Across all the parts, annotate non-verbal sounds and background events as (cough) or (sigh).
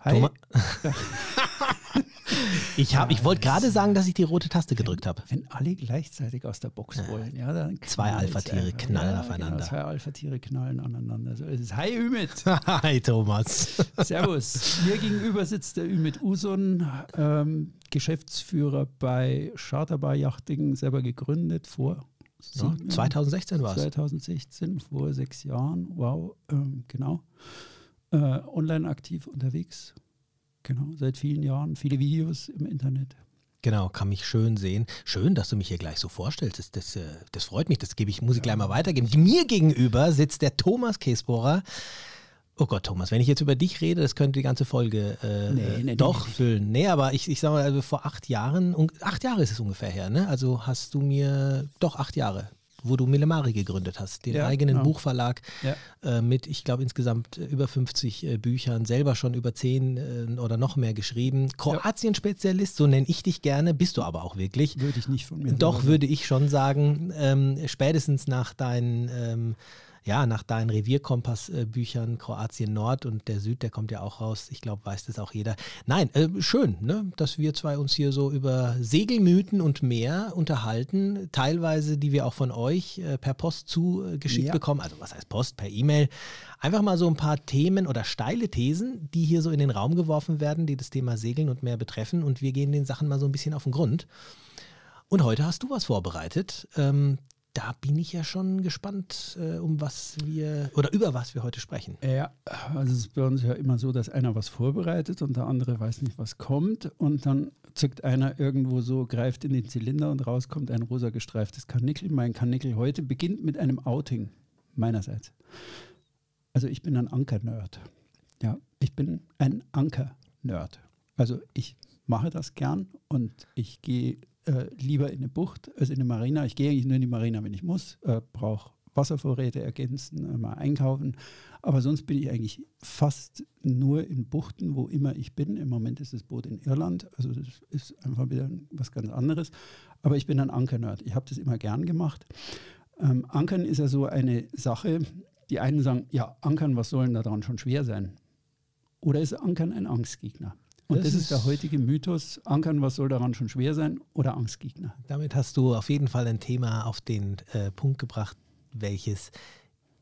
Hi. Thomas. (laughs) ich hab, ich wollte gerade sagen, dass ich die rote Taste gedrückt habe. Wenn alle gleichzeitig aus der Box wollen, ja, dann Zwei Alpha-Tiere knallen ja, aufeinander. Genau, zwei Alpha-Tiere knallen aneinander. So ist es. Hi Ümit. (laughs) Hi Thomas. (laughs) Servus. Mir gegenüber sitzt der Ümit Usun, ähm, Geschäftsführer bei Charterbar Yachting, selber gegründet vor Ja, sieben- 2016 war es. 2016, vor sechs Jahren. Wow, ähm, genau. Äh, online aktiv unterwegs. Genau, seit vielen Jahren. Viele Videos im Internet. Genau, kann mich schön sehen. Schön, dass du mich hier gleich so vorstellst. Das, das, äh, das freut mich. Das gebe ich, muss ich gleich mal weitergeben. Mir gegenüber sitzt der Thomas Käsbohrer. Oh Gott, Thomas, wenn ich jetzt über dich rede, das könnte die ganze Folge äh, Nee, nee, doch nee, füllen. Nee, aber ich, ich sag mal, also vor acht Jahren, acht Jahre ist es ungefähr her, ne? Also hast du mir, doch acht Jahre, wo du Millemari gegründet hast, den Ja, eigenen genau. Buchverlag Ja. äh, mit, ich glaube, insgesamt äh, über 50 äh, Büchern, selber schon über 10 äh, oder noch mehr geschrieben. Kroatien-Spezialist, so nenne ich dich gerne, bist du aber auch wirklich. Würde ich nicht von mir Doch, würde ich schon sagen, ähm, spätestens nach deinen, ähm, ja, nach deinen Revierkompass-Büchern Kroatien Nord und der Süd, der kommt ja auch raus. Ich glaube, weiß das auch jeder. Nein, äh, schön, ne, dass wir zwei uns hier so über Segelmythen und mehr unterhalten. Teilweise, die wir auch von euch äh, per Post zugeschickt Ja. bekommen. Also was heißt Post, per E-Mail. Einfach mal so ein paar Themen oder steile Thesen, die hier so in den Raum geworfen werden, die das Thema Segeln und mehr betreffen. Und wir gehen den Sachen mal so ein bisschen auf den Grund. Und heute hast du was vorbereitet. Ähm, da bin ich ja schon gespannt, äh, um was wir oder über was wir heute sprechen. Ja, also es ist bei uns ja immer so, dass einer was vorbereitet und der andere weiß nicht, was kommt. Und dann zückt einer irgendwo so, greift in den Zylinder und raus kommt ein rosa gestreiftes Karnickel. Mein Karnickel heute beginnt mit einem Outing meinerseits. Also ich bin ein Anker-Nerd. Ja, ich bin ein Anker-Nerd. Also ich mache das gern und ich gehe äh, lieber in eine Bucht als in eine Marina. Ich gehe eigentlich nur in die Marina, wenn ich muss, äh, brauche Wasservorräte ergänzen, äh, mal einkaufen. Aber sonst bin ich eigentlich fast nur in Buchten, wo immer ich bin. Im Moment ist das Boot in Irland, also das ist einfach wieder was ganz anderes. Aber ich bin ein Ankernerd. Ich habe das immer gern gemacht. Ähm, Ankern ist ja so eine Sache, die einen sagen, ja, Ankern, was soll denn da dran schon schwer sein? Oder ist Ankern ein Angstgegner? Und Das das, ist, ist- der heutige Mythos. Ankern, was soll daran schon schwer sein? Oder Angstgegner? Damit hast du auf jeden Fall ein Thema auf den äh, Punkt gebracht, welches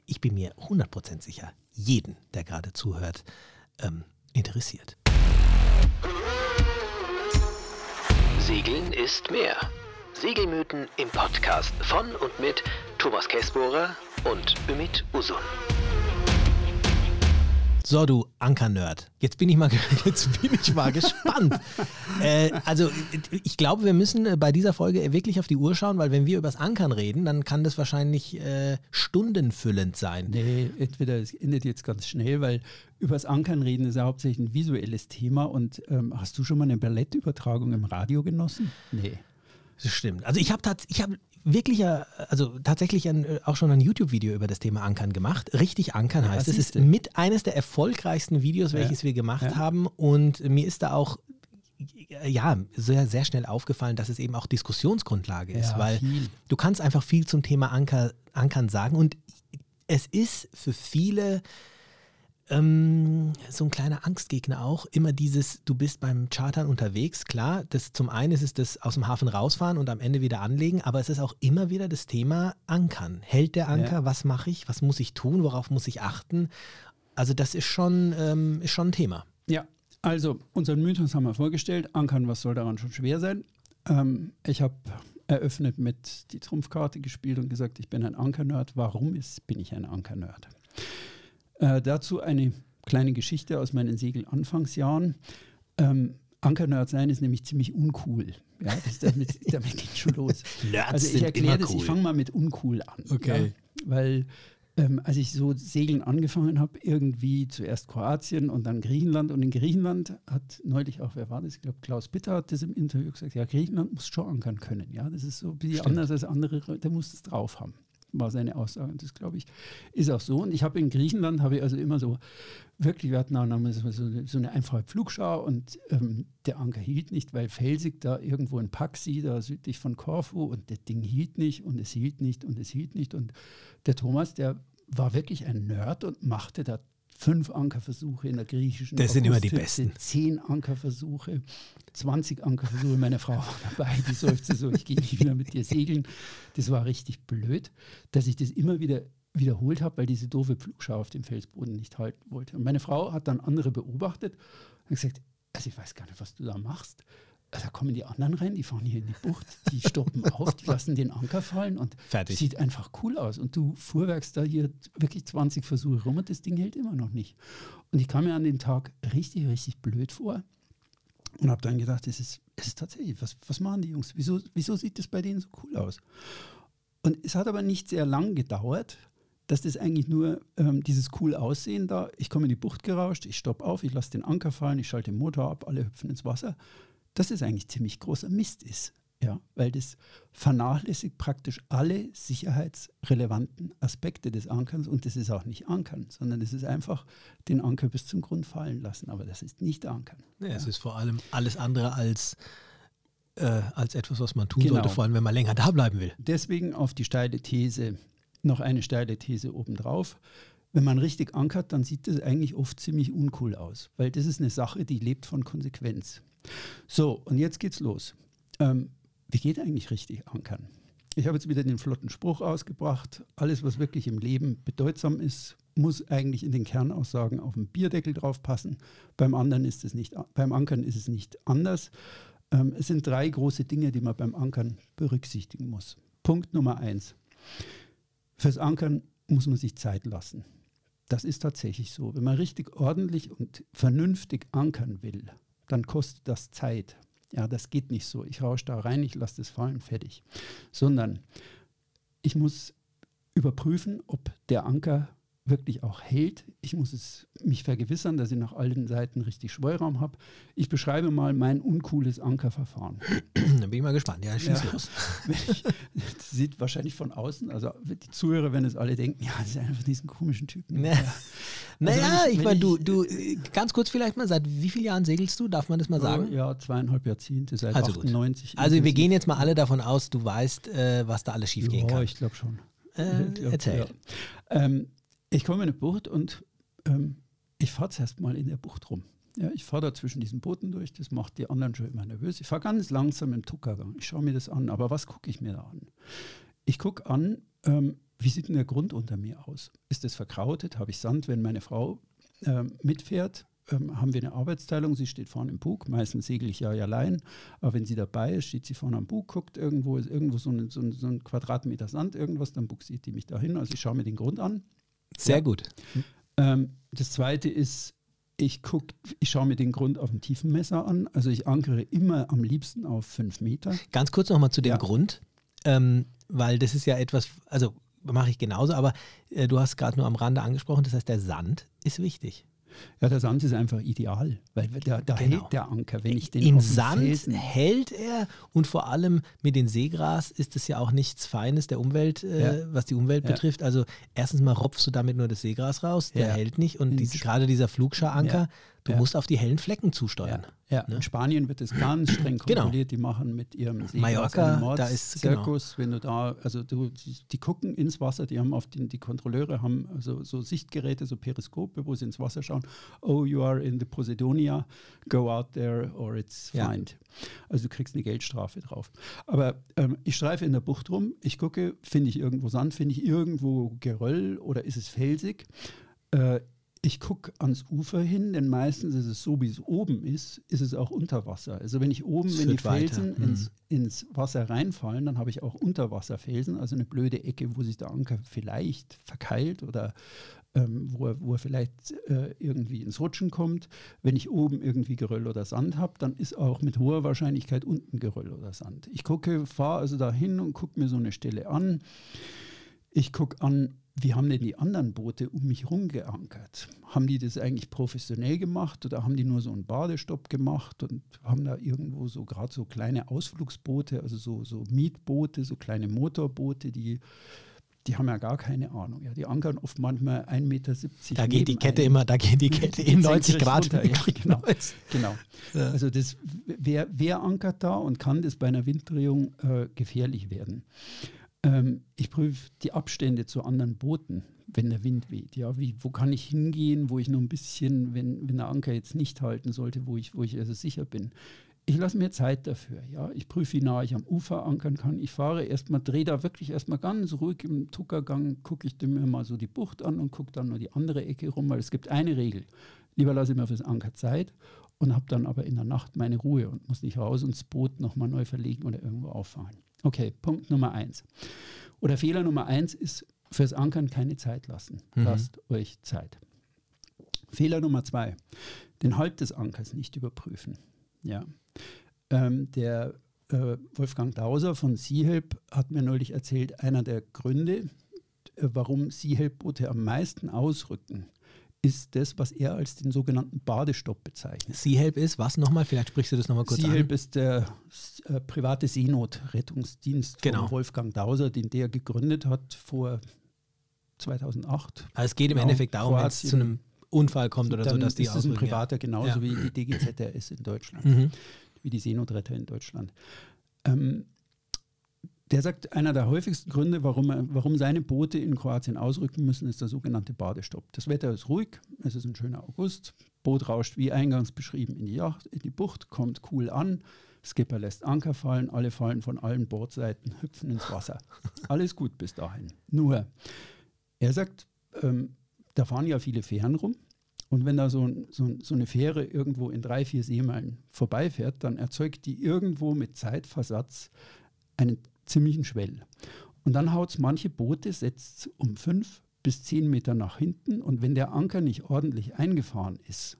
ich bin mir 100% sicher, jeden, der gerade zuhört, ähm, interessiert. Segeln ist mehr. Segelmythen im Podcast von und mit Thomas Käsbohrer und Ümit Usun. So, du Anker-Nerd. Jetzt bin ich mal, (laughs) jetzt bin ich mal gespannt. äh, also, ich glaube, wir müssen äh, bei dieser Folge wirklich auf die Uhr schauen, weil wenn wir übers Ankern reden, dann kann das wahrscheinlich äh, stundenfüllend sein. Nee, entweder es endet jetzt ganz schnell, weil übers Ankern reden ist ja hauptsächlich ein visuelles Thema. Und ähm, hast du schon mal eine Ballettübertragung im Radio genossen? Nee. Das stimmt. Also ich habe ich hab wirklich, also tatsächlich ein, äh, auch schon ein YouTube-Video über das Thema Ankern gemacht. Richtig Ankern heißt es. Es ist mit eines der erfolgreichsten Videos, welches wir gemacht Ja. haben. Und mir ist da auch ja, sehr, sehr schnell aufgefallen, dass es eben auch Diskussionsgrundlage ist, Ja, weil viel. du kannst einfach viel zum Thema Anker, Ankern sagen und es ist für viele ähm, so ein kleiner Angstgegner auch, immer dieses, du bist beim Chartern unterwegs, klar, das zum einen ist es das aus dem Hafen rausfahren und am Ende wieder anlegen, aber es ist auch immer wieder das Thema Ankern. Hält der Anker, Ja. was mache ich, was muss ich tun, worauf muss ich achten? Also das ist schon, ähm, ist schon ein Thema. Ja, also unseren Mythos haben wir vorgestellt. Ankern, was soll daran schon schwer sein? Ähm, ich habe eröffnet mit die Trumpfkarte gespielt und gesagt, ich bin ein Ankernerd. Warum ist, bin ich ein Ankernerd? Äh, dazu eine kleine Geschichte aus meinen Segel-Anfangsjahren. Ähm, Ankernerd sein ist nämlich ziemlich uncool. Ja, das, damit, (laughs) damit geht schon los. Nerds also ich erkläre das, ich cool. fange mal mit uncool an. Okay. Ja, weil ähm, als ich so Segeln angefangen habe, irgendwie zuerst Kroatien und dann Griechenland. Und in Griechenland hat neulich auch, wer war das? Ich glaube, Klaus Bitter hat das im Interview gesagt, ja, Griechenland muss schon ankern können. Ja, das ist so ein bisschen anders als andere, der muss das drauf haben. War seine Aussage. Und das, glaube ich, ist auch so. Und ich habe in Griechenland, habe ich also immer so, wirklich, wir hatten auch mal so, so eine einfache Pflugschau und ähm, der Anker hielt nicht, weil felsig da irgendwo in Paxi, da südlich von Korfu und das Ding hielt nicht und es hielt nicht und es hielt nicht. Und der Thomas, der war wirklich ein Nerd und machte da fünf Ankerversuche in der griechischen Das sind immer die besten. Zehn Ankerversuche, 20 Ankerversuche. Meine Frau war dabei, die seufzte so, ich gehe nicht wieder mit dir segeln. Das war richtig blöd, dass ich das immer wieder wiederholt habe, weil diese doofe Pflugschau auf dem Felsboden nicht halten wollte. Und meine Frau hat dann andere beobachtet und gesagt, also ich weiß gar nicht, was du da machst. Da kommen die anderen rein, die fahren hier in die Bucht, die stoppen (laughs) auf, die lassen den Anker fallen und Fertig. sieht einfach cool aus. Und du fuhrwerkst da hier wirklich 20 Versuche rum und das Ding hält immer noch nicht. Und ich kam mir an dem Tag richtig, richtig blöd vor und habe dann gedacht, es ist, es ist tatsächlich, was, was machen die Jungs? Wieso, wieso sieht das bei denen so cool aus? Und es hat aber nicht sehr lang gedauert, dass das eigentlich nur ähm, dieses cool Aussehen da, ich komme in die Bucht gerauscht, ich stoppe auf, ich lasse den Anker fallen, ich schalte den Motor ab, alle hüpfen ins Wasser, dass das eigentlich ziemlich großer Mist ist. Ja, weil das vernachlässigt praktisch alle sicherheitsrelevanten Aspekte des Ankerns und das ist auch nicht Ankern, sondern das ist einfach den Anker bis zum Grund fallen lassen. Aber das ist nicht Ankern. Ja, Es ist vor allem alles andere als, äh, als etwas, was man tun Genau. sollte, vor allem wenn man länger da bleiben will. Deswegen auf die steile These noch eine steile These obendrauf. Wenn man richtig ankert, dann sieht das eigentlich oft ziemlich uncool aus, weil das ist eine Sache, die lebt von Konsequenz. So, und jetzt geht's los. Ähm, wie geht eigentlich richtig ankern? Ich habe jetzt wieder den flotten Spruch ausgebracht. Alles, was wirklich im Leben bedeutsam ist, muss eigentlich in den Kernaussagen auf dem Bierdeckel drauf passen. Beim anderen ist es nicht, beim Ankern ist es nicht anders. Ähm, es sind drei große Dinge, die man beim Ankern berücksichtigen muss. Punkt Nummer eins. Fürs Ankern muss man sich Zeit lassen. Das ist tatsächlich so. Wenn man richtig ordentlich und vernünftig ankern will, dann kostet das Zeit. Ja, das geht nicht so. Ich rausche da rein, ich lasse das fallen, fertig. Sondern ich muss überprüfen, ob der Anker wirklich auch hält. Ich muss es mich vergewissern, dass ich nach allen Seiten richtig Schweuraum habe. Ich beschreibe mal mein uncooles Ankerverfahren. Dann bin ich mal gespannt. Ja, schieß Ja. los. (laughs) Ich, das sieht wahrscheinlich von außen, also die Zuhörer werden es alle denken, ja, das ist einer von diesen komischen Typen. Ja. Naja, wenn ich- ich meine, du, du, äh, ganz kurz vielleicht mal, seit wie vielen Jahren segelst du? Darf man das mal sagen? Oh, Ja, zweieinhalb Jahrzehnte, seit Also gut. 98. Also wir gehen jetzt mal alle davon aus, du weißt, äh, was da alles schief gehen Ja, kann. ich glaube schon. Äh, (laughs) glaub, erzähl. ja. Ähm, ich komme in eine Bucht und ähm, ich fahre zuerst mal in der Bucht rum. Ja, ich fahre da zwischen diesen Booten durch, das macht die anderen schon immer nervös. Ich fahre ganz langsam im Tuckergang. Ich schaue mir das an. Aber was gucke ich mir da an? Ich gucke an, ähm, wie sieht denn der Grund unter mir aus? Ist das verkrautet? Habe ich Sand, wenn meine Frau ähm, mitfährt? Ähm, haben wir eine Arbeitsteilung? Sie steht vorne im Bug. Meistens segel ich ja allein. Aber wenn sie dabei ist, steht sie vorne am Bug, guckt irgendwo, ist irgendwo so ein, so ein, so ein Quadratmeter Sand, irgendwas, dann buxiert die mich dahin. Also ich schaue mir den Grund an. Sehr Ja. gut. Ähm, das zweite ist, ich guck, ich schaue mir den Grund auf dem Tiefenmesser an. Also ich ankere immer am liebsten auf fünf Meter. Ganz kurz nochmal zu dem Ja. Grund, ähm, weil das ist ja etwas, also mache ich genauso, aber äh, du hast gerade nur am Rande angesprochen, das heißt, der Sand ist wichtig. Ja, der Sand ist einfach ideal, weil da, da Genau. hält der Anker, wenn ich den dem Sand Felsen- hält er und vor allem mit dem Seegras ist es ja auch nichts Feines der Umwelt, äh, Ja. was die Umwelt Ja. betrifft. Also erstens mal ropfst du damit nur das Seegras raus, der hält nicht und diese, gerade dieser Flugschar-Anker. Du Ja. musst auf die hellen Flecken zusteuern. Ja, Ne? in Spanien wird es ganz streng Genau. kontrolliert. Die machen mit ihrem Seegras Mallorca, einen da ist- genau. Mordzirkus, wenn du da, also du, die, die gucken ins Wasser, die haben auf den, die Kontrolleure haben also so Sichtgeräte, so Periskope, wo sie ins Wasser schauen. Oh, you are in the Posidonia, go out there or it's Ja. fined. Also du kriegst eine Geldstrafe drauf. Aber ähm, ich streife in der Bucht rum, ich gucke, finde ich irgendwo Sand, finde ich irgendwo Geröll oder ist es felsig? Äh, ich gucke ans Ufer hin, denn meistens ist es so, wie es oben ist, ist es auch unter Wasser. Also wenn ich oben, wenn die. Felsen Mhm. ins, ins Wasser reinfallen, dann habe ich auch Unterwasserfelsen, also eine blöde Ecke, wo sich der Anker vielleicht verkeilt oder ähm, wo, er, wo er vielleicht äh, irgendwie ins Rutschen kommt. Wenn ich oben irgendwie Geröll oder Sand habe, dann ist auch mit hoher Wahrscheinlichkeit unten Geröll oder Sand. Ich gucke, fahre also dahin und gucke mir so eine Stelle an. Ich gucke an, wie haben denn die anderen Boote um mich herum geankert? Haben die das eigentlich professionell gemacht oder haben die nur so einen Badestopp gemacht und haben da irgendwo so gerade so kleine Ausflugsboote, also so, so Mietboote, so kleine Motorboote, die, die haben ja gar keine Ahnung. Ja, die ankern oft manchmal 1,70 Meter. Da geht die Kette einem. immer, da geht die Kette in 90 senkrecht Grad. runter, ja, genau. Genau. Ja. Also das, wer, wer ankert da und kann das bei einer Winddrehung äh, gefährlich werden? Ähm, ich prüfe die Abstände zu anderen Booten. wenn der Wind weht. Ja, wie, wo kann ich hingehen, wo ich noch ein bisschen, wenn, wenn der Anker jetzt nicht halten sollte, wo ich, wo ich also sicher bin. Ich lasse mir Zeit dafür. Ja, ich prüfe, wie nah ich am Ufer ankern kann. Ich fahre erstmal, drehe da wirklich erstmal ganz ruhig im Tuckergang, gucke ich mir mal so die Bucht an und gucke dann nur die andere Ecke rum, weil es gibt eine Regel. Lieber lasse ich mir fürs Anker Zeit und habe dann aber in der Nacht meine Ruhe und muss nicht raus und das Boot nochmal neu verlegen oder irgendwo auffahren. Okay, Punkt Nummer eins. Oder Fehler Nummer eins ist fürs Ankern keine Zeit lassen. Mhm. Lasst euch Zeit. Fehler Nummer zwei, den Halt des Ankers nicht überprüfen. Ja. Ähm, der äh, Wolfgang Dauser von Seahelp hat mir neulich erzählt, einer der Gründe, äh, warum Seahelp-Boote am meisten ausrücken, ist das, was er als den sogenannten Badestopp bezeichnet. Seahelp ist was nochmal? Vielleicht sprichst du das nochmal kurz Seahelp an. ist der äh, private Seenotrettungsdienst genau. von Wolfgang Dauser, den der gegründet hat vor 2008. Also es geht im genau, Endeffekt darum, wenn es zu einem Unfall kommt oder so, dass die ist das ein privater, genauso ja. wie die DGZRS in Deutschland, mhm. wie die Seenotretter in Deutschland. Ähm, der sagt, einer der häufigsten Gründe, warum, er, warum seine Boote in Kroatien ausrücken müssen, ist der sogenannte Badestopp. Das Wetter ist ruhig, es ist ein schöner August, Boot rauscht wie eingangs beschrieben in die, Yacht, in die Bucht, kommt cool an, Skipper lässt Anker fallen, alle fallen von allen Bordseiten, hüpfen ins Wasser. Alles gut bis dahin. Nur, er sagt, ähm, da fahren ja viele Fähren rum. Und wenn da so, so, so, eine Fähre irgendwo in drei, vier Seemeilen vorbeifährt, dann erzeugt die irgendwo mit Zeitversatz einen ziemlichen Schwell. Und dann haut es manche Boote, setzt um fünf bis zehn Meter nach hinten. Und wenn der Anker nicht ordentlich eingefahren ist,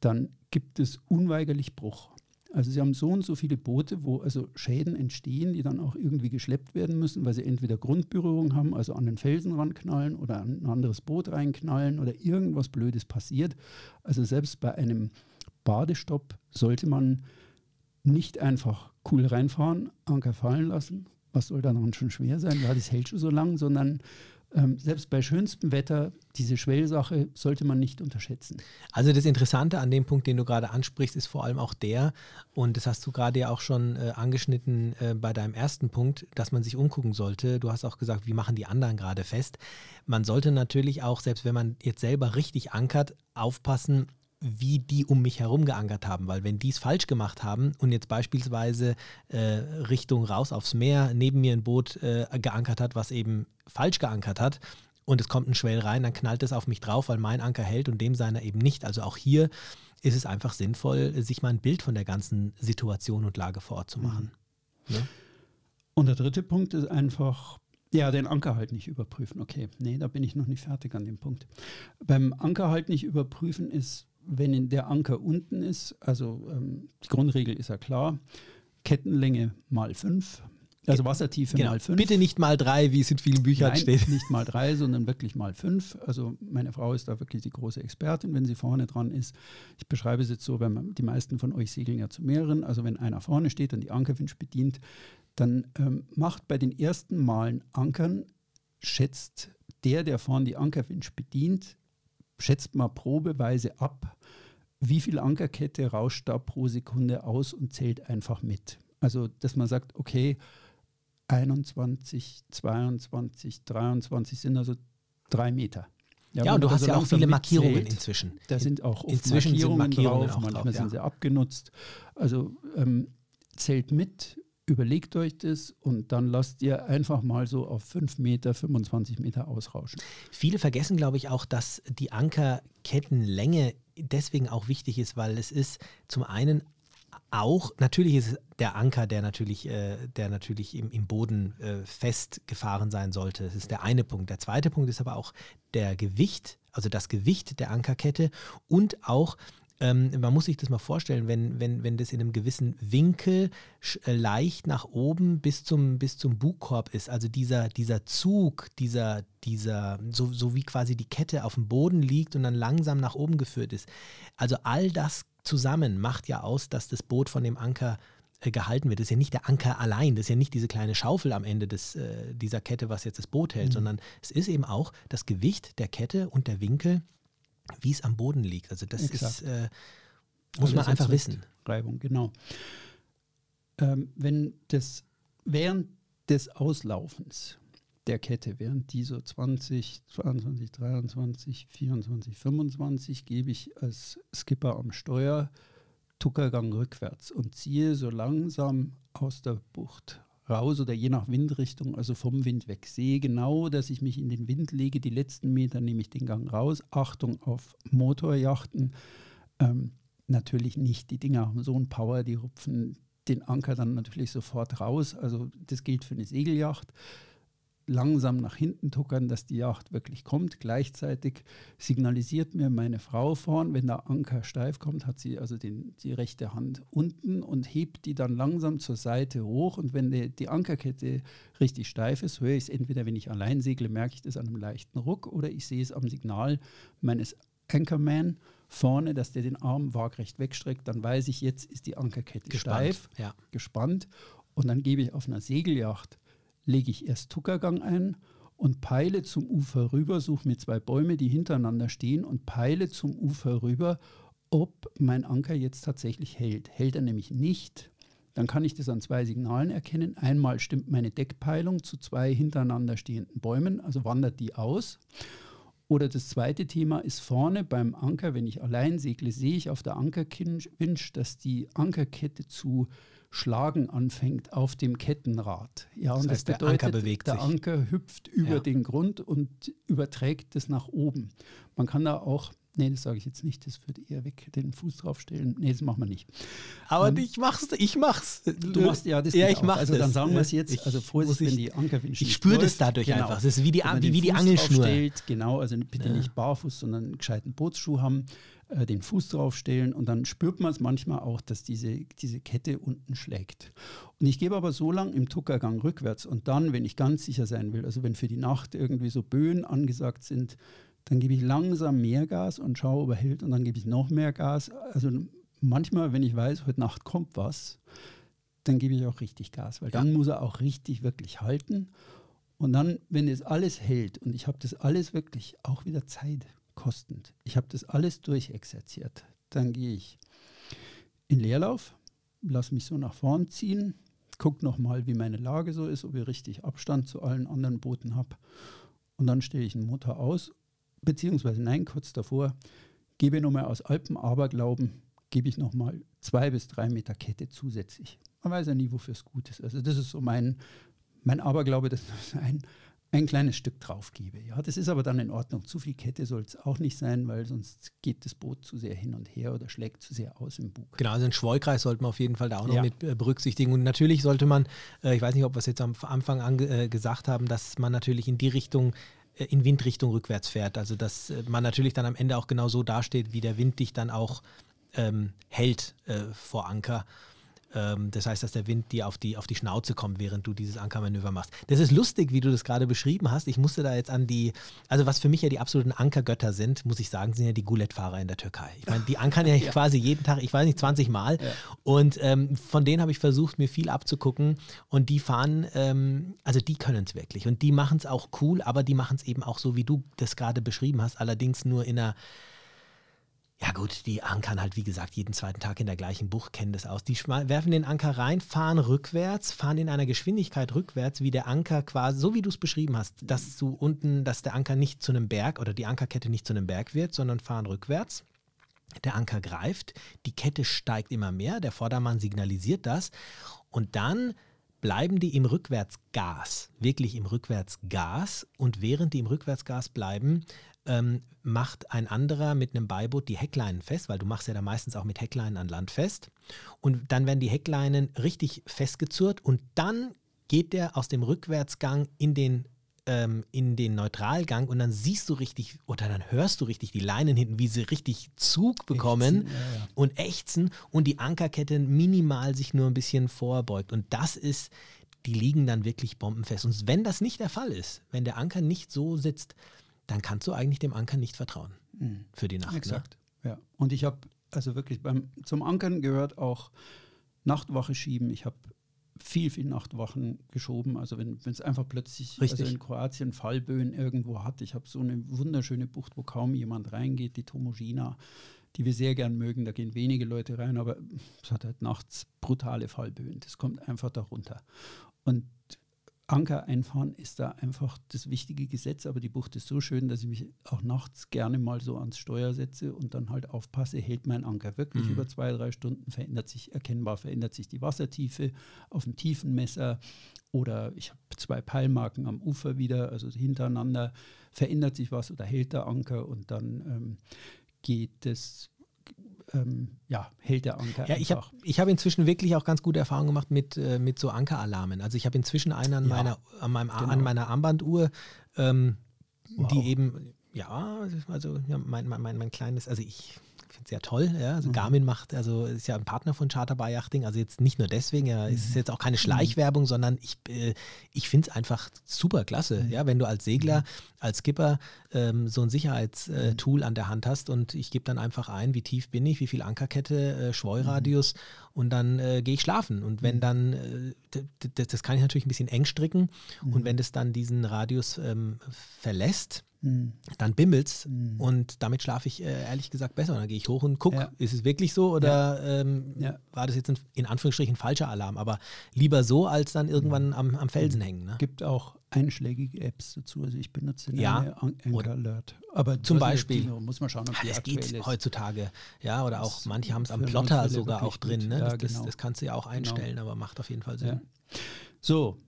dann gibt es unweigerlich Bruch. Also sie haben so und so viele Boote, wo also Schäden entstehen, die dann auch irgendwie geschleppt werden müssen, weil sie entweder Grundberührung haben, also an den Felsen ranknallen oder an ein anderes Boot reinknallen oder irgendwas Blödes passiert. Also selbst bei einem Badestopp sollte man nicht einfach cool reinfahren, Anker fallen lassen. Was soll daran schon schwer sein? Ja, das hält schon so lang, sondern ähm, selbst bei schönstem Wetter, diese Schwellsache sollte man nicht unterschätzen. Also das Interessante an dem Punkt, den du gerade ansprichst, ist vor allem auch der, und das hast du gerade ja auch schon äh, angeschnitten äh, bei deinem ersten Punkt, dass man sich umgucken sollte. Du hast auch gesagt, wie machen die anderen gerade fest. Man sollte natürlich auch, selbst wenn man jetzt selber richtig ankert, aufpassen, wie die um mich herum geankert haben, weil wenn die es falsch gemacht haben und jetzt beispielsweise äh, Richtung raus aufs Meer neben mir ein Boot äh, geankert hat, was eben falsch geankert hat und es kommt ein Schwell rein, dann knallt es auf mich drauf, weil mein Anker hält und dem seiner eben nicht. Also auch hier ist es einfach sinnvoll, sich mal ein Bild von der ganzen Situation und Lage vor Ort zu machen. Mhm. Ja? Und der dritte Punkt ist einfach, ja, den Anker halt nicht überprüfen. Okay, nee, da bin ich noch nicht fertig an dem Punkt. Beim Anker halt nicht überprüfen ist wenn der Anker unten ist, also ähm, die Grundregel ist ja klar, Kettenlänge mal 5, also Wassertiefe genau. mal 5. Bitte nicht mal 3, wie es in vielen Büchern Nein, steht. nicht mal 3, sondern wirklich mal 5. Also meine Frau ist da wirklich die große Expertin, wenn sie vorne dran ist. Ich beschreibe es jetzt so, wenn man, die meisten von euch segeln ja zu mehreren. Also wenn einer vorne steht und die Ankerwinch bedient, dann ähm, macht bei den ersten Malen Ankern, schätzt der, der vorne die Ankerwinch bedient, schätzt mal probeweise ab, wie viel Ankerkette rauscht da pro Sekunde aus und zählt einfach mit. Also, dass man sagt, okay, 21, 22, 23 sind also drei Meter. Ja, ja und du hast ja auch viele Markierungen zählt, inzwischen. Da sind auch oft inzwischen Markierungen, Markierungen drauf, manchmal drauf, ja. sind sie abgenutzt. Also ähm, zählt mit, Überlegt euch das und dann lasst ihr einfach mal so auf 5 Meter, 25 Meter ausrauschen. Viele vergessen, glaube ich, auch, dass die Ankerkettenlänge deswegen auch wichtig ist, weil es ist zum einen auch, natürlich ist es der Anker, der natürlich, äh, der natürlich im, im Boden äh, festgefahren sein sollte. Das ist der eine Punkt. Der zweite Punkt ist aber auch der Gewicht, also das Gewicht der Ankerkette und auch ähm, man muss sich das mal vorstellen, wenn, wenn, wenn das in einem gewissen Winkel äh, leicht nach oben bis zum, bis zum Bugkorb ist, also dieser, dieser Zug, dieser, dieser, so, so wie quasi die Kette auf dem Boden liegt und dann langsam nach oben geführt ist. Also all das zusammen macht ja aus, dass das Boot von dem Anker äh, gehalten wird. Das ist ja nicht der Anker allein, das ist ja nicht diese kleine Schaufel am Ende des, äh, dieser Kette, was jetzt das Boot hält, mhm. sondern es ist eben auch das Gewicht der Kette und der Winkel, wie es am Boden liegt. Also das ist, äh, muss man einfach wissen. Reibung, genau. Ähm, wenn das während des Auslaufens der Kette. Während die so 20, 22, 23, 24, 25 gebe ich als Skipper am Steuer Tuckergang rückwärts und ziehe so langsam aus der Bucht raus oder je nach Windrichtung, also vom Wind weg. Sehe genau, dass ich mich in den Wind lege. Die letzten Meter nehme ich den Gang raus. Achtung auf Motorjachten. Ähm, natürlich nicht. Die Dinger haben so einen Power, die rupfen den Anker dann natürlich sofort raus. Also das gilt für eine Segeljacht langsam nach hinten tuckern, dass die Yacht wirklich kommt. Gleichzeitig signalisiert mir meine Frau vorn, wenn der Anker steif kommt, hat sie also den, die rechte Hand unten und hebt die dann langsam zur Seite hoch. Und wenn die, die Ankerkette richtig steif ist, höre ich es entweder, wenn ich allein segle, merke ich das an einem leichten Ruck oder ich sehe es am Signal meines Anchorman vorne, dass der den Arm waagrecht wegstreckt. Dann weiß ich, jetzt ist die Ankerkette gespannt, steif, ja. gespannt. Und dann gebe ich auf einer Segeljacht lege ich erst Tuckergang ein und peile zum Ufer rüber, suche mir zwei Bäume, die hintereinander stehen und peile zum Ufer rüber, ob mein Anker jetzt tatsächlich hält. Hält er nämlich nicht, dann kann ich das an zwei Signalen erkennen. Einmal stimmt meine Deckpeilung zu zwei hintereinander stehenden Bäumen, also wandert die aus. Oder das zweite Thema ist vorne beim Anker, wenn ich allein segle, sehe ich auf der Ankerwinch, dass die Ankerkette zu Schlagen anfängt auf dem Kettenrad. Ja, das und heißt, das bedeutet, der Anker bewegt der sich. Anker hüpft über ja. den Grund und überträgt es nach oben. Man kann da auch Nee, das sage ich jetzt nicht. Das würde eher weg, den Fuß draufstellen. Nee, das machen wir nicht. Aber ähm, ich mach's, ich mach's. Du machst ja das. Ja, ich mach Also dann sagen wir es jetzt. Ich, also Vorsicht, ich, wenn die Ankerwinsch Ich spüre das dadurch genau. einfach. Das ist wie die, wie, wie die Angelschnur. Genau, also bitte ja. nicht barfuß, sondern einen gescheiten Bootsschuh haben, äh, den Fuß draufstellen und dann spürt man es manchmal auch, dass diese, diese Kette unten schlägt. Und ich gebe aber so lang im Tuckergang rückwärts und dann, wenn ich ganz sicher sein will, also wenn für die Nacht irgendwie so Böen angesagt sind, dann gebe ich langsam mehr Gas und schaue, ob er hält und dann gebe ich noch mehr Gas. Also manchmal, wenn ich weiß, heute Nacht kommt was, dann gebe ich auch richtig Gas, weil dann muss er auch richtig wirklich halten. Und dann, wenn es alles hält und ich habe das alles wirklich auch wieder zeitkostend, ich habe das alles durchexerziert, dann gehe ich in Leerlauf, lasse mich so nach vorn ziehen, gucke nochmal, wie meine Lage so ist, ob ich richtig Abstand zu allen anderen Booten habe. Und dann stelle ich den Motor aus beziehungsweise nein, kurz davor, gebe nochmal aus Alpen-Aberglauben, gebe ich nochmal zwei bis drei Meter Kette zusätzlich. Man weiß ja nie, wofür es gut ist. Also das ist so mein, mein Aberglaube, dass ich (laughs) ein, ein kleines Stück drauf gebe. Ja, das ist aber dann in Ordnung. Zu viel Kette soll es auch nicht sein, weil sonst geht das Boot zu sehr hin und her oder schlägt zu sehr aus im Bug. Genau, also einen Schwollkreis sollte man auf jeden Fall da auch noch ja. mit äh, berücksichtigen. Und natürlich sollte man, äh, ich weiß nicht, ob wir es jetzt am Anfang an, äh, gesagt haben, dass man natürlich in die Richtung in Windrichtung rückwärts fährt. Also dass äh, man natürlich dann am Ende auch genau so dasteht, wie der Wind dich dann auch ähm, hält äh, vor Anker. Ähm, das heißt, dass der Wind dir auf die, auf die Schnauze kommt, während du dieses Ankermanöver machst. Das ist lustig, wie du das gerade beschrieben hast. Ich musste da jetzt an die, also was für mich ja die absoluten Ankergötter sind, muss ich sagen, sind ja die Gulet-Fahrer in der Türkei. Ich meine, die ankern ja, (laughs) ja, quasi jeden Tag, ich weiß nicht, 20 Mal. Ja. Und ähm, von denen habe ich versucht, mir viel abzugucken. Und die fahren, ähm, also die können es wirklich. Und die machen es auch cool, aber die machen es eben auch so, wie du das gerade beschrieben hast, allerdings nur in einer ja gut, die ankern halt, wie gesagt, jeden zweiten Tag in der gleichen Bucht, kennen das aus. Die werfen den Anker rein, fahren rückwärts, fahren in einer Geschwindigkeit rückwärts, wie der Anker quasi, so wie du es beschrieben hast, dass du unten, dass der Anker nicht zu einem Berg oder die Ankerkette nicht zu einem Berg wird, sondern fahren rückwärts. Der Anker greift, die Kette steigt immer mehr, der Vordermann signalisiert das und dann bleiben die im Rückwärtsgas, wirklich im Rückwärtsgas und während die im Rückwärtsgas bleiben, ähm, macht ein anderer mit einem Beiboot die Heckleinen fest, weil du machst ja da meistens auch mit Heckleinen an Land fest. Und dann werden die Heckleinen richtig festgezurrt und dann geht der aus dem Rückwärtsgang in den ähm, in den Neutralgang und dann siehst du richtig oder dann hörst du richtig die Leinen hinten, wie sie richtig Zug bekommen ächzen, ja, ja. und ächzen und die Ankerkette minimal sich nur ein bisschen vorbeugt. Und das ist, die liegen dann wirklich bombenfest. Und wenn das nicht der Fall ist, wenn der Anker nicht so sitzt, dann kannst du eigentlich dem Anker nicht vertrauen mhm. für die Nacht. Ne? Exakt. Ne? Ja. Und ich habe also wirklich beim zum Ankern gehört auch Nachtwache schieben. Ich habe viel, viel Nachtwachen geschoben. Also wenn es einfach plötzlich also in Kroatien Fallböen irgendwo hat. Ich habe so eine wunderschöne Bucht, wo kaum jemand reingeht, die Tomojina, die wir sehr gern mögen. Da gehen wenige Leute rein, aber es hat halt nachts brutale Fallböen. Das kommt einfach darunter. Und Anker einfahren ist da einfach das wichtige Gesetz, aber die Bucht ist so schön, dass ich mich auch nachts gerne mal so ans Steuer setze und dann halt aufpasse, hält mein Anker wirklich mhm. über zwei, drei Stunden, verändert sich erkennbar, verändert sich die Wassertiefe auf dem Tiefenmesser oder ich habe zwei Peilmarken am Ufer wieder, also hintereinander, verändert sich was oder hält der Anker und dann ähm, geht es ähm, ja, hält der Anker. Ja, ich habe ich hab inzwischen wirklich auch ganz gute Erfahrungen gemacht mit, äh, mit so Ankeralarmen. Also ich habe inzwischen einen an, ja, meiner, an, meinem, genau. an meiner Armbanduhr, ähm, wow. die eben, ja, also ja, mein, mein, mein, mein kleines, also ich finde es ja toll. Ja? Also mhm. Garmin macht, also ist ja ein Partner von Charter by Yachting, also jetzt nicht nur deswegen, ja, mhm. ist jetzt auch keine Schleichwerbung, mhm. sondern ich, äh, ich finde es einfach super klasse, mhm. ja, wenn du als Segler, mhm. als Skipper ähm, so ein Sicherheitstool äh, an der Hand hast und ich gebe dann einfach ein, wie tief bin ich, wie viel Ankerkette, äh, Schweueradius und dann äh, gehe ich schlafen. Und wenn dann, äh, das kann ich natürlich ein bisschen eng stricken und wenn das dann diesen Radius ähm, verlässt, Mhm. Dann bimmelt's mhm. und damit schlafe ich äh, ehrlich gesagt besser. dann gehe ich hoch und gucke, ja. ist es wirklich so oder ja. Ähm, ja. war das jetzt ein, in Anführungsstrichen falscher Alarm? Aber lieber so, als dann irgendwann mhm. am, am Felsen hängen. Ne? Gibt auch einschlägige Apps dazu. Also ich benutze eine ja. Anchor Alert. Aber zum Beispiel die, muss man schauen, ob die das geht ist. heutzutage. Ja, oder auch das manche haben es am Plotter sogar auch drin. Ne? Das, genau. das, kannst du ja auch genau. einstellen, genau. aber macht auf jeden Fall Sinn. So,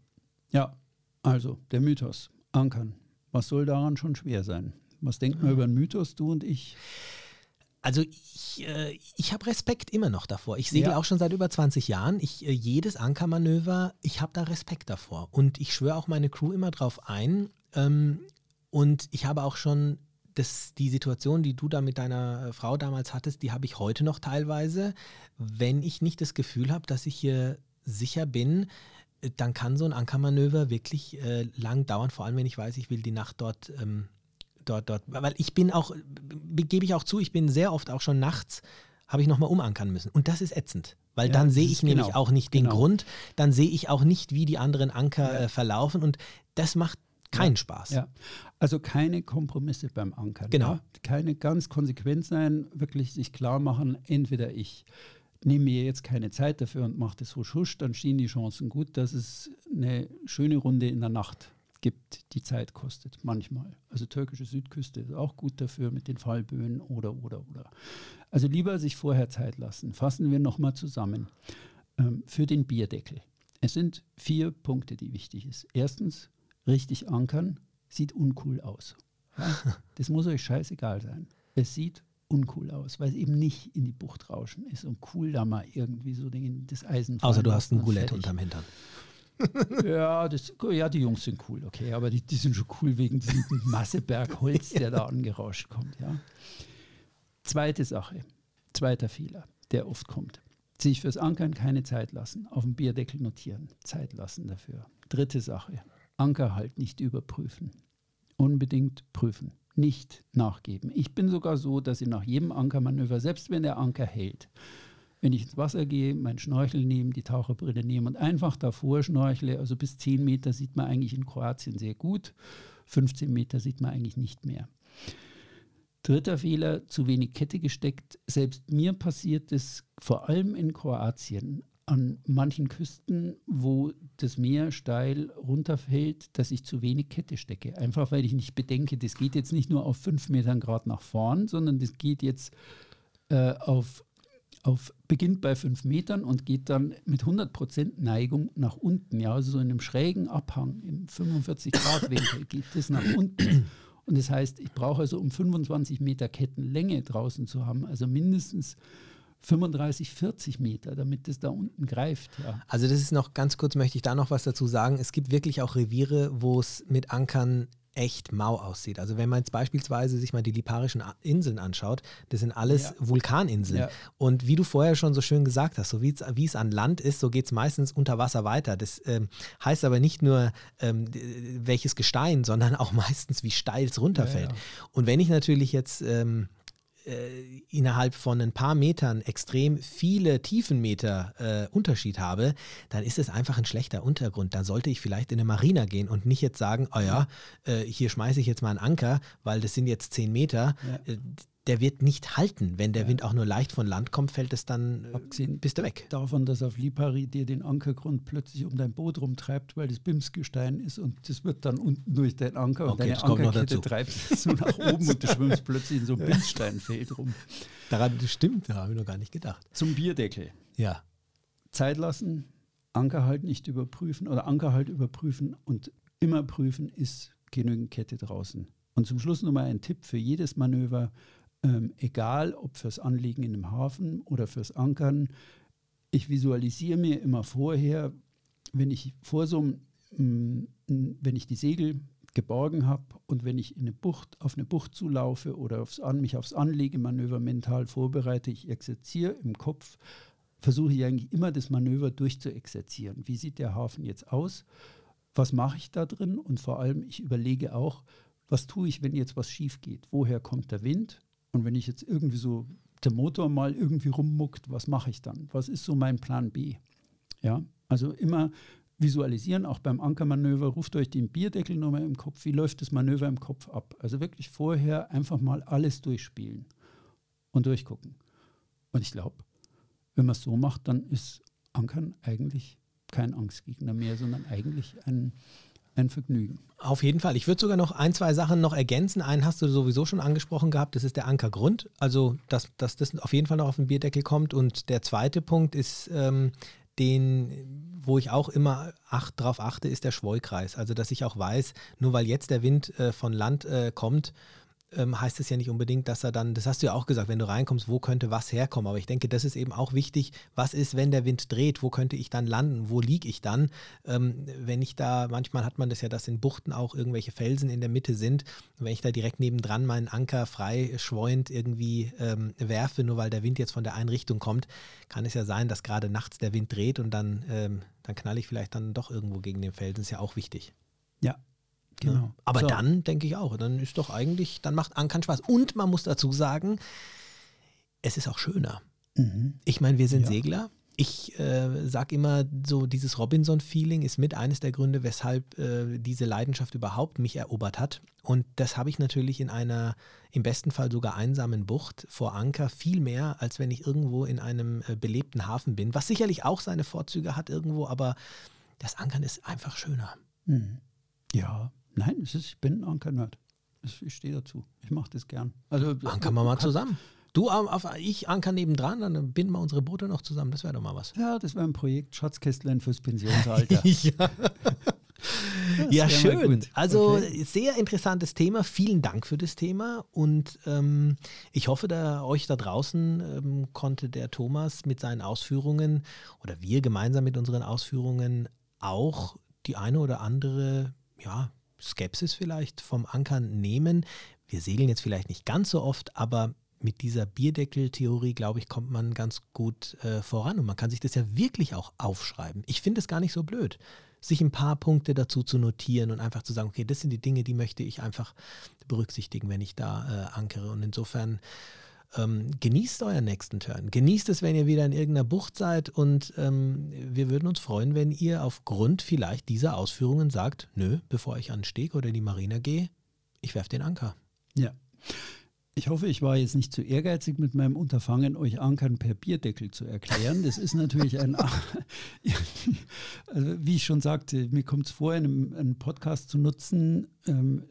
ja, also der Mythos. Ankern. Was soll daran schon schwer sein? Was denkt man über den Mythos, du und ich? Also ich, äh, ich habe Respekt immer noch davor. Ich segle ja. auch schon seit über 20 Jahren. Ich, äh, jedes Ankermanöver, ich habe da Respekt davor. Und ich schwöre auch meine Crew immer drauf ein. Ähm, und ich habe auch schon das, die Situation, die du da mit deiner Frau damals hattest, die habe ich heute noch teilweise. Wenn ich nicht das Gefühl habe, dass ich hier sicher bin, dann kann so ein Ankermanöver wirklich äh, lang dauern, vor allem wenn ich weiß, ich will die Nacht dort, ähm, dort, dort, weil ich bin auch, gebe ich auch zu, ich bin sehr oft auch schon nachts, habe ich nochmal umankern müssen. Und das ist ätzend, weil ja, dann sehe ich nämlich genau, auch nicht den genau. Grund, dann sehe ich auch nicht, wie die anderen Anker ja. äh, verlaufen und das macht keinen ja, Spaß. Ja. Also keine Kompromisse beim Ankern. Genau. Keine ganz konsequent sein, wirklich sich klar machen, entweder ich nehme mir jetzt keine Zeit dafür und mache das husch husch, dann stehen die Chancen gut, dass es eine schöne Runde in der Nacht gibt, die Zeit kostet, manchmal. Also türkische Südküste ist auch gut dafür mit den Fallböen oder, oder, oder. Also lieber sich vorher Zeit lassen. Fassen wir nochmal zusammen. Ähm, für den Bierdeckel. Es sind vier Punkte, die wichtig sind. Erstens, richtig ankern, sieht uncool aus. Ja? (laughs) Das muss euch scheißegal sein. Es sieht uncool aus, weil es eben nicht in die Bucht rauschen ist und cool da mal irgendwie so das Eisen. Außer du hast ein Gulett unterm Hintern. (laughs) ja, das, ja, die Jungs sind cool, okay, aber die, die sind schon cool wegen diesem (laughs) Masseberg Holz, der da angerauscht kommt. Ja. Zweite Sache, zweiter Fehler, der oft kommt. Sich fürs Ankern keine Zeit lassen, auf dem Bierdeckel notieren, Zeit lassen dafür. Dritte Sache, Ankerhalt nicht überprüfen. Unbedingt prüfen nicht nachgeben. Ich bin sogar so, dass ich nach jedem Ankermanöver, selbst wenn der Anker hält, wenn ich ins Wasser gehe, meinen Schnorchel nehme, die Taucherbrille nehme und einfach davor schnorchle, also bis 10 Meter sieht man eigentlich in Kroatien sehr gut, 15 Meter sieht man eigentlich nicht mehr. Dritter Fehler, zu wenig Kette gesteckt. Selbst mir passiert es vor allem in Kroatien an manchen Küsten, wo das Meer steil runterfällt, dass ich zu wenig Kette stecke. Einfach weil ich nicht bedenke, das geht jetzt nicht nur auf fünf Metern Grad nach vorn, sondern das geht jetzt äh, auf, auf, beginnt bei fünf Metern und geht dann mit 100 Prozent Neigung nach unten. Ja, also so in einem schrägen Abhang, im 45 Grad Winkel geht das nach unten. Und das heißt, ich brauche also um 25 Meter Kettenlänge draußen zu haben, also mindestens 35, 40 Meter, damit es da unten greift. Ja. Also das ist noch ganz kurz, möchte ich da noch was dazu sagen. Es gibt wirklich auch Reviere, wo es mit Ankern echt mau aussieht. Also wenn man jetzt beispielsweise sich mal die Liparischen Inseln anschaut, das sind alles ja. Vulkaninseln. Ja. Und wie du vorher schon so schön gesagt hast, so wie es an Land ist, so geht es meistens unter Wasser weiter. Das ähm, heißt aber nicht nur ähm, welches Gestein, sondern auch (laughs) meistens, wie steil es runterfällt. Ja, Und wenn ich natürlich jetzt ähm, äh, innerhalb von ein paar Metern extrem viele Tiefenmeter äh, Unterschied habe, dann ist es einfach ein schlechter Untergrund. Da sollte ich vielleicht in eine Marina gehen und nicht jetzt sagen, oh ja, äh, hier schmeiße ich jetzt mal einen Anker, weil das sind jetzt zehn Meter. Ja. Der wird nicht halten. Wenn der Wind auch nur leicht von Land kommt, fällt es dann, äh, Abgesehen bist du weg. davon, dass auf Lipari dir den Ankergrund plötzlich um dein Boot rumtreibt, weil das Bimsgestein ist und das wird dann unten durch den Anker und Okay, deine kommt noch Ankerkette treibt so nach oben und du (laughs) schwimmst plötzlich in so einem Bimssteinfeld rum. Daran das stimmt, da habe ich noch gar nicht gedacht. Zum Bierdeckel. Ja. Zeit lassen, Ankerhalt nicht überprüfen oder Ankerhalt überprüfen und immer prüfen, ist genügend Kette draußen. Und zum Schluss nochmal ein Tipp für jedes Manöver, ähm, egal ob fürs Anlegen in einem Hafen oder fürs Ankern. Ich visualisiere mir immer vorher, wenn ich vor so einem, mm, wenn ich die Segel geborgen habe und wenn ich in eine Bucht, auf eine Bucht zulaufe oder aufs, An- mich aufs Anlegemanöver mental vorbereite, ich exerziere im Kopf, versuche ich eigentlich immer das Manöver durchzuexerzieren. Wie sieht der Hafen jetzt aus? Was mache ich da drin? Und vor allem, ich überlege auch, was tue ich, wenn jetzt was schief geht? Woher kommt der Wind? Und wenn ich jetzt irgendwie so der Motor mal irgendwie rummuckt, was mache ich dann? Was ist so mein Plan B? Ja, also immer visualisieren, auch beim Ankermanöver, ruft euch den Bierdeckel nochmal im Kopf, wie läuft das Manöver im Kopf ab? Also wirklich vorher einfach mal alles durchspielen und durchgucken. Und ich glaube, wenn man es so macht, dann ist Ankern eigentlich kein Angstgegner mehr, sondern eigentlich ein, ein Vergnügen. Auf jeden Fall. Ich würde sogar noch ein, zwei Sachen noch ergänzen. Einen hast du sowieso schon angesprochen gehabt, das ist der Ankergrund. Also, dass, dass das auf jeden Fall noch auf den Bierdeckel kommt. Und der zweite Punkt ist, ähm, den, wo ich auch immer acht, drauf achte, ist der Schweukreis. Also, dass ich auch weiß, nur weil jetzt der Wind äh, von Land äh, kommt, ähm, heißt es ja nicht unbedingt, dass er dann, das hast du ja auch gesagt, wenn du reinkommst, wo könnte was herkommen. Aber ich denke, das ist eben auch wichtig. Was ist, wenn der Wind dreht? Wo könnte ich dann landen? Wo liege ich dann? Ähm, wenn ich da, manchmal hat man das ja, dass in Buchten auch irgendwelche Felsen in der Mitte sind. Und wenn ich da direkt nebendran meinen Anker frei irgendwie ähm, werfe, nur weil der Wind jetzt von der einen Richtung kommt, kann es ja sein, dass gerade nachts der Wind dreht und dann, ähm, dann knall ich vielleicht dann doch irgendwo gegen den Felsen. ist ja auch wichtig. Ja, genau. Ja. Aber So. dann denke ich auch, dann ist doch eigentlich, dann macht Ankern Spaß. Und man muss dazu sagen, es ist auch schöner. Mhm. Ich meine, wir sind Ja. Segler. Ich äh, sage immer, so dieses Robinson-Feeling ist mit eines der Gründe, weshalb äh, diese Leidenschaft überhaupt mich erobert hat. Und das habe ich natürlich in einer, im besten Fall sogar einsamen Bucht vor Anker viel mehr, als wenn ich irgendwo in einem äh, belebten Hafen bin, was sicherlich auch seine Vorzüge hat irgendwo, aber das Ankern ist einfach schöner. Mhm. Ja, nein, es ist, ich bin ein Anker-Nerd. Ich stehe dazu. Ich mache das gern. Also, Ankern wir mal zusammen. Du, auf, auf, ich anker nebendran, dann binden wir unsere Boote noch zusammen. Das wäre doch mal was. Ja, das war ein Projekt Schatzkästlein fürs Pensionsalter. (laughs) ja. (laughs) Ja, schön. Also Okay. sehr interessantes Thema. Vielen Dank für das Thema und ähm, ich hoffe, da euch da draußen ähm, konnte der Thomas mit seinen Ausführungen oder wir gemeinsam mit unseren Ausführungen auch die eine oder andere ja, Skepsis vielleicht vom Ankern nehmen. Wir segeln jetzt vielleicht nicht ganz so oft, aber mit dieser Bierdeckel-Theorie, glaube ich, kommt man ganz gut äh, voran und man kann sich das ja wirklich auch aufschreiben. Ich finde es gar nicht so blöd, sich ein paar Punkte dazu zu notieren und einfach zu sagen, okay, das sind die Dinge, die möchte ich einfach berücksichtigen, wenn ich da äh, ankere. Und insofern ähm, genießt euren nächsten Turn. Genießt es, wenn ihr wieder in irgendeiner Bucht seid und ähm, wir würden uns freuen, wenn ihr aufgrund vielleicht dieser Ausführungen sagt, nö, bevor ich an den Steg oder die Marina gehe, ich werfe den Anker. Ja. Ich hoffe, ich war jetzt nicht zu ehrgeizig mit meinem Unterfangen, euch Ankern per Bierdeckel zu erklären. Das ist natürlich ein, (laughs) also wie ich schon sagte, mir kommt es vor, einen, einen Podcast zu nutzen, ähm,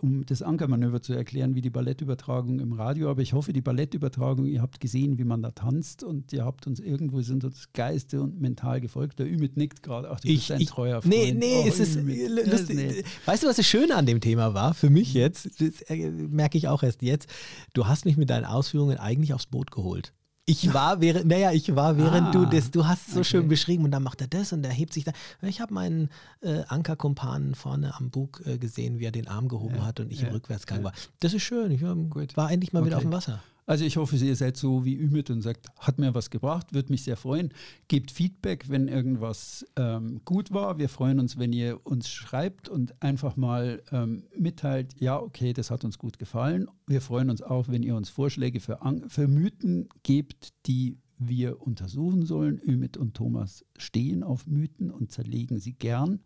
um das Ankermanöver zu erklären, wie die Ballettübertragung im Radio. Aber ich hoffe, die Ballettübertragung, ihr habt gesehen, wie man da tanzt und ihr habt uns irgendwo, sind uns Geiste und mental gefolgt. Der Ümit nickt gerade. Ach, du bist ein treuer Freund. Nee, nee, Oh, es ist Ümit. lustig. nee. Weißt du, was das Schöne an dem Thema war für mich jetzt? Das äh, merke ich auch erst jetzt. Du hast mich mit deinen Ausführungen eigentlich aufs Boot geholt. Ich war während, naja, ich war während Ah, du das, du hast so okay. schön beschrieben und dann macht er das und er hebt sich da. Ich habe meinen äh, Ankerkumpanen vorne am Bug äh, gesehen, wie er den Arm gehoben Ja, hat und ich ja, im Rückwärtsgang ja. war. Das ist schön. Ich war, Gut. war endlich mal wieder auf Okay. dem Wasser. Also ich hoffe, ihr seid so wie Ümit und sagt, hat mir was gebracht, würde mich sehr freuen. Gebt Feedback, wenn irgendwas ähm, gut war. Wir freuen uns, wenn ihr uns schreibt und einfach mal ähm, mitteilt, ja, okay, das hat uns gut gefallen. Wir freuen uns auch, wenn ihr uns Vorschläge für, für Mythen gebt, die wir untersuchen sollen. Ümit und Thomas stehen auf Mythen und zerlegen sie gern.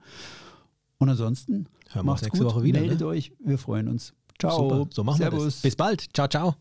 Und ansonsten wir macht's gut, Woche wieder, meldet ne? euch, wir freuen uns. Ciao. Super, so machen wir Servus. das. Bis bald. Ciao, ciao.